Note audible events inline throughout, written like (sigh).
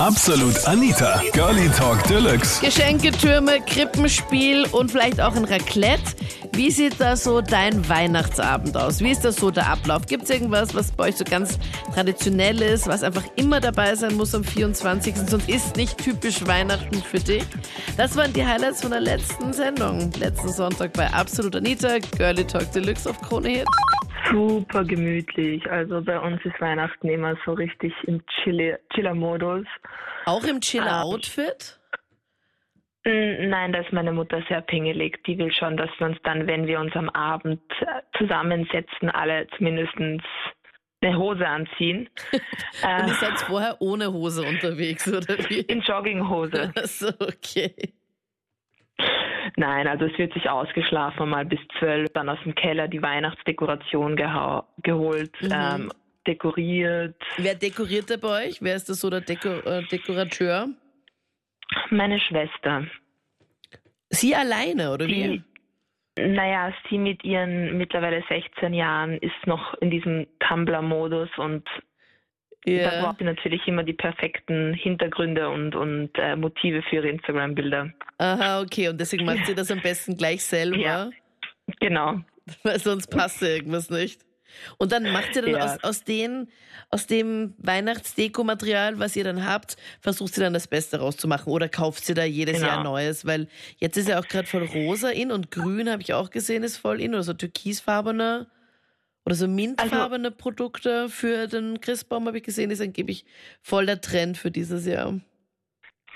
Absolut Anita, Girlie Talk Deluxe. Geschenketürme, Krippenspiel und vielleicht auch ein Raclette. Wie sieht da so dein Weihnachtsabend aus? Wie ist das so der Ablauf? Gibt es irgendwas, was bei euch so ganz traditionell ist, was einfach immer dabei sein muss am 24. Sonst ist nicht typisch Weihnachten für dich? Das waren die Highlights von der letzten Sendung. Letzten Sonntag bei Absolut Anita, Girlie Talk Deluxe auf Krone Hit. Super gemütlich. Also bei uns ist Weihnachten immer so richtig im Chiller- Chiller-Modus. Auch im Chiller-Outfit? Mm, Nein, da ist meine Mutter sehr pingelig. Die will schon, dass wir uns dann, wenn wir uns am Abend äh, zusammensetzen, alle zumindest eine Hose anziehen. (laughs) Und äh, ihr seid vorher ohne Hose unterwegs, oder wie? in Jogginghose. Achso, okay. Nein, also es wird sich ausgeschlafen, mal bis zwölf, dann aus dem Keller die Weihnachtsdekoration geholt, Mhm. ähm, dekoriert. Wer dekoriert da bei euch? Wer ist das so der Deko äh, Dekorateur? Meine Schwester. Sie alleine, oder wie? Naja, sie mit ihren mittlerweile 16 Jahren ist noch in diesem Tumblr-Modus und da Ja. braucht sie natürlich immer die perfekten Hintergründe und, und äh, Motive für ihre Instagram-Bilder. Aha, okay. Und deswegen macht sie das am besten gleich selber, Ja. Genau. (laughs) weil sonst passt ja irgendwas nicht. Und dann macht ihr dann Ja. aus, aus, den, aus dem Weihnachtsdeko-Material, was ihr dann habt, versucht sie dann das Beste rauszumachen oder kauft sie da jedes Genau. Jahr Neues? Weil jetzt ist ja auch gerade voll rosa in und grün, habe ich auch gesehen, ist voll in oder so türkisfarbene oder so mintfarbene Produkte für den Christbaum, habe ich gesehen, ist angeblich voll der Trend für dieses Jahr.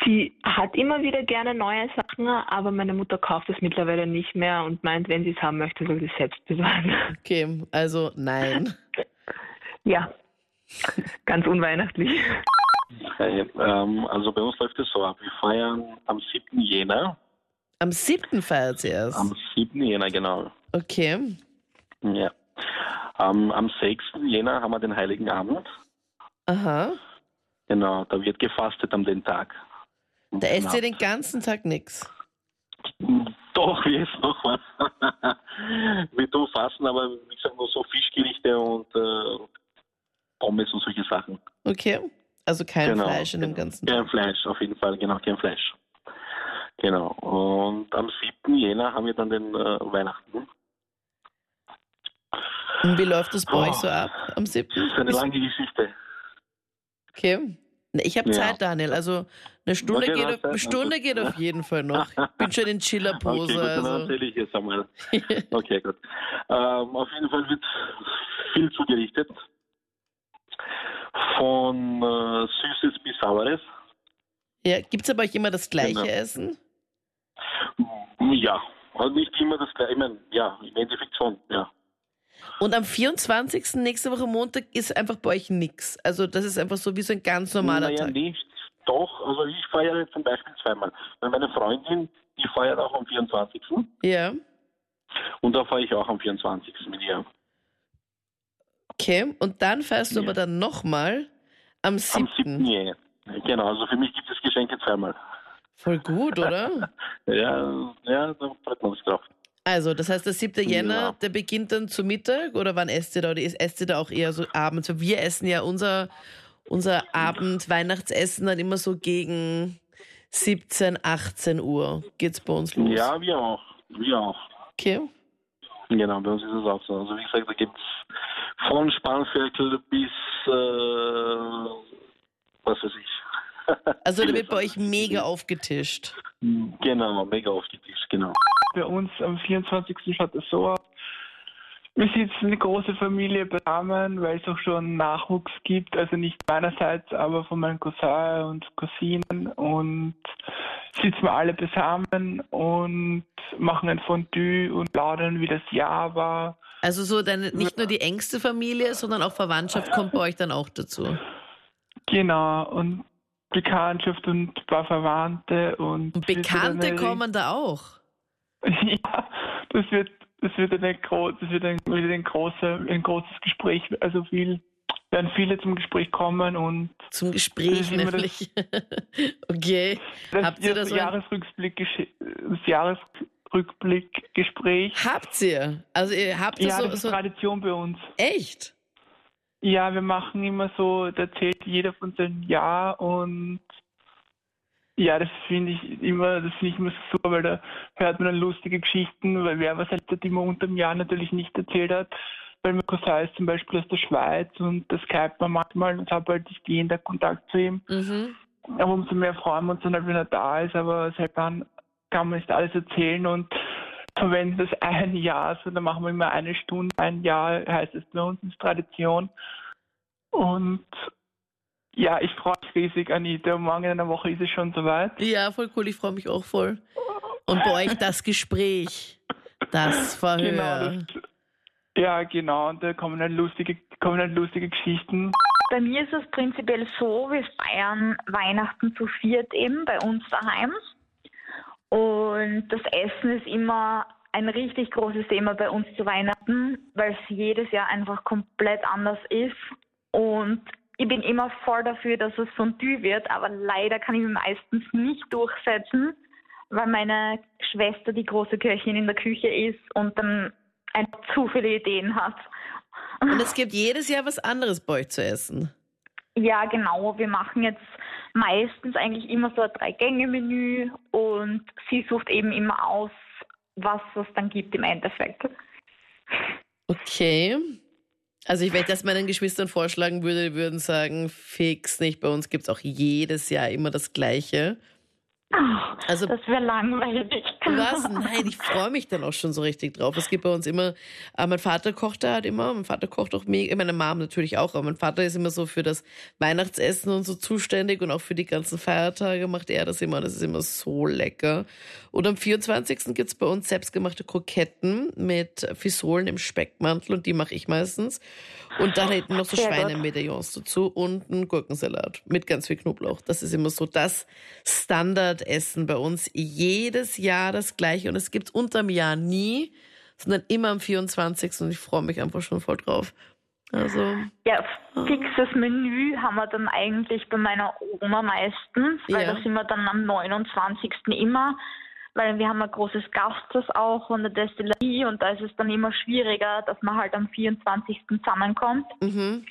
Sie hat immer wieder gerne neue Sachen, aber meine Mutter kauft es mittlerweile nicht mehr und meint, wenn sie es haben möchte, soll sie es selbst besorgen. Okay, also nein. (laughs) Ja, ganz unweihnachtlich. Hey, ähm, also bei uns läuft es so ab. Wir feiern am 7. Jänner. Am siebten feiert sie erst. Am 7. Jänner, genau. Okay. Ja. Ähm, am 6. Jänner haben wir den Heiligen Abend. Aha. Genau, da wird gefastet am den Tag. Da esst ihr den ganzen Tag nichts. Doch, (laughs) wir essen noch was. wir tun fasten, aber wie gesagt, nur so Fischgerichte und äh, Pommes und solche Sachen. Okay. Also kein Genau, Fleisch in dem ganzen Tag. Kein Fleisch, auf jeden Fall, genau, kein Fleisch. Genau. Und am 7. Jänner haben wir dann den äh, Weihnachten. Und wie läuft das bei Oh. euch so ab am siebten? Das ist eine lange Geschichte. Okay. Ich habe Ja. Zeit, Daniel. Also eine Stunde, Okay, geht, auf, Stunde geht auf jeden Fall noch. Ich bin schon in Okay, Chillerpose. dann also. erzähle ich jetzt einmal. (laughs) Okay, gut. Ähm, auf jeden Fall wird viel zugerichtet. Von äh, Süßes bis Saures. Ja, Gibt es bei euch immer das gleiche Genau. Essen? Ja, also nicht immer das gleiche. Ich meine, ja, im Endeffekt schon, ja. Und am 24. nächste Woche Montag ist einfach bei euch nix. Also das ist einfach so wie so ein ganz normaler naja, Tag. nicht. Doch, also ich feiere zum Beispiel zweimal. Weil meine Freundin, die feiert auch am 24. Ja. Und da fahre ich auch am 24. mit ihr. Okay. Und dann feierst du Ja. aber dann nochmal am Am 7. 7. Jänner. Genau, also für mich gibt es Geschenke zweimal. Voll gut, oder? (laughs) Ja, ja, da freut man sich drauf. Also, das heißt, der 7. Jänner, Ja. der beginnt dann zu Mittag oder wann esst ihr da? Oder ist- esst ihr da auch eher so abends? Weil Wir essen ja unser, unser Abend-Weihnachtsessen dann immer so gegen 17, 18 Uhr. Geht's bei uns los? Ja, wir auch. Wir auch. Okay. Genau, bei uns ist es auch so. Also wie gesagt, da gibt es von Spanferkel bis äh, was weiß ich. (laughs) Also, da wird bei euch mega aufgetischt. Genau, mega aufgetischt, genau. Bei uns am 24. schaut es so aus. Wir sitzen eine große Familie beisammen, weil es auch schon Nachwuchs gibt, also nicht meinerseits, aber von meinen Cousin und Cousinen und sitzen wir alle beisammen und machen ein Fondue und plaudern, wie das Jahr war. Also, so deine, nicht nur die engste Familie, sondern auch Verwandtschaft kommt bei euch dann auch dazu. Genau, und Bekanntschaft und ein paar Verwandte und... Bekannte kommen da auch. (laughs) Ja, das wird, das wird eine das wird ein, wird ein großer, ein großes Gespräch. Also viel, werden viele zum Gespräch kommen und Zum Das Gespräch immer das- nämlich. (laughs) okay. das, Habt ihr da das so ein- Jahresrückblick, das Jahresrückblickgespräch. Habt ihr? Also ihr habt ihr Ja, so, das ist so Tradition bei uns. echt? Ja, wir machen immer so, da erzählt jeder von seinem Jahr und ja, das finde ich immer, das finde ich immer so super, weil da hört man dann lustige Geschichten, weil wer was halt immer unter dem Jahr natürlich nicht erzählt hat. Weil mein Cousin ist zum Beispiel aus der Schweiz und das skype man manchmal und habe halt nicht jeden Tag Kontakt zu ihm. Mhm. Aber umso mehr freuen wir uns dann halt, wenn er da ist, aber seit dann kann man nicht alles erzählen und verwenden das ein Jahr, so dann machen wir immer eine Stunde, ein Jahr heißt es bei uns, ist Tradition. Und ja, ich freue mich riesig, Anita. Morgen in einer Woche ist es schon soweit. Ja, voll cool. Ich freue mich auch voll. Und bei euch das Gespräch, das Verhör. Genau, das, ja, genau. Und da kommen halt lustige, kommen halt lustige Geschichten. Bei mir ist es prinzipiell so, wir feiern Weihnachten zu viert eben bei uns daheim. Und das Essen ist immer ein richtig großes Thema bei uns zu Weihnachten, weil es jedes Jahr einfach komplett anders ist. Und ich bin immer voll dafür, dass es Fondue wird, aber leider kann ich mich meistens nicht durchsetzen, weil meine Schwester die große Köchin in der Küche ist und dann einfach zu viele Ideen hat. Und es gibt jedes Jahr was anderes bei euch zu essen. Ja, genau. Wir machen jetzt meistens eigentlich immer so ein Drei-Gänge-Menü und sie sucht eben immer aus, was es dann gibt im Endeffekt. Okay. Also ich, ich das meinen Geschwistern vorschlagen würde, die würden sagen, fix nicht. Bei uns gibt es auch jedes Jahr immer das Gleiche. Also, das wäre langweilig. Was? Nein, ich freue mich dann auch schon so richtig drauf. Es gibt bei uns immer, äh, mein Vater kocht da halt immer, mein Vater kocht auch mega, meine Mom natürlich auch, aber mein Vater ist immer so für das Weihnachtsessen und so zuständig und auch für die ganzen Feiertage macht er das immer. Das ist immer so lecker. Und am 24. gibt's bei uns selbstgemachte Kroketten mit Fisolen im Speckmantel und die mache ich meistens. Und dann hätten noch so Schweinemedaillons dazu und einen Gurkensalat mit ganz viel Knoblauch. Das ist immer so das Standardessen bei uns. Jedes Jahr das gleiche und es gibt's unterm Jahr nie, sondern immer am 24. und ich freue mich einfach schon voll drauf. Also, ja, fixes Menü haben wir dann eigentlich bei meiner Oma meistens, weil ja. da sind wir dann am 29. immer weil wir haben ein großes Gasthaus auch und eine Destillerie und da ist es dann immer schwieriger, dass man halt am 24. zusammenkommt. Mhm.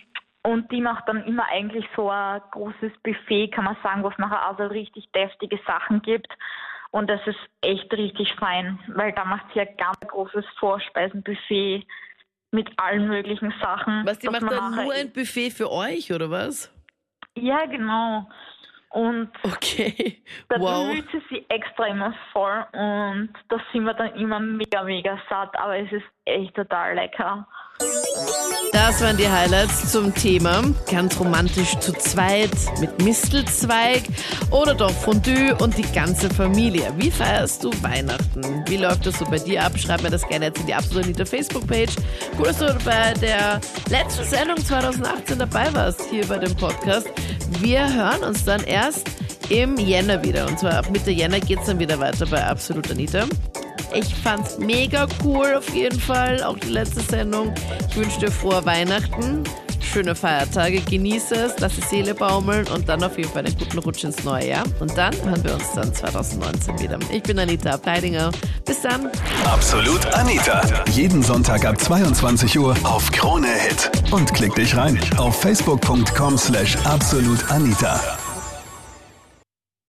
Und die macht dann immer eigentlich so ein großes Buffet, kann man sagen, wo es nachher also richtig deftige Sachen gibt. Und das ist echt richtig fein, weil da macht sie ein ganz großes Vorspeisenbuffet mit allen möglichen Sachen. Was, die macht dann nur ein Buffet für euch, oder was? Ja, genau. Und okay. da wow. bemüht sie sich extra immer voll und da sind wir dann immer mega, mega satt, aber es ist echt total lecker. Das waren die Highlights zum Thema. Ganz romantisch zu zweit mit Mistelzweig oder doch Fondue und die ganze Familie. Wie feierst du Weihnachten? Wie läuft das so bei dir ab? Schreib mir das gerne jetzt in die Absolut Anita Facebook-Page. Cool, dass du bei der letzten Sendung 2018 dabei warst, hier bei dem Podcast. Wir hören uns dann erst im Jänner wieder. Und zwar ab Mitte Jänner geht es dann wieder weiter bei Absolut Anita. Ich fand's mega cool auf jeden Fall, auch die letzte Sendung. Ich wünsche dir frohe Weihnachten, schöne Feiertage, genieße es, lass die Seele baumeln und dann auf jeden Fall einen guten Rutsch ins neue Jahr. Und dann hören wir uns dann 2019 wieder. Ich bin Anita Pleidinger. Bis dann. Absolut Anita. Jeden Sonntag ab 22 Uhr auf Krone Hit. Und klick dich rein auf facebook.com slash absolutanita.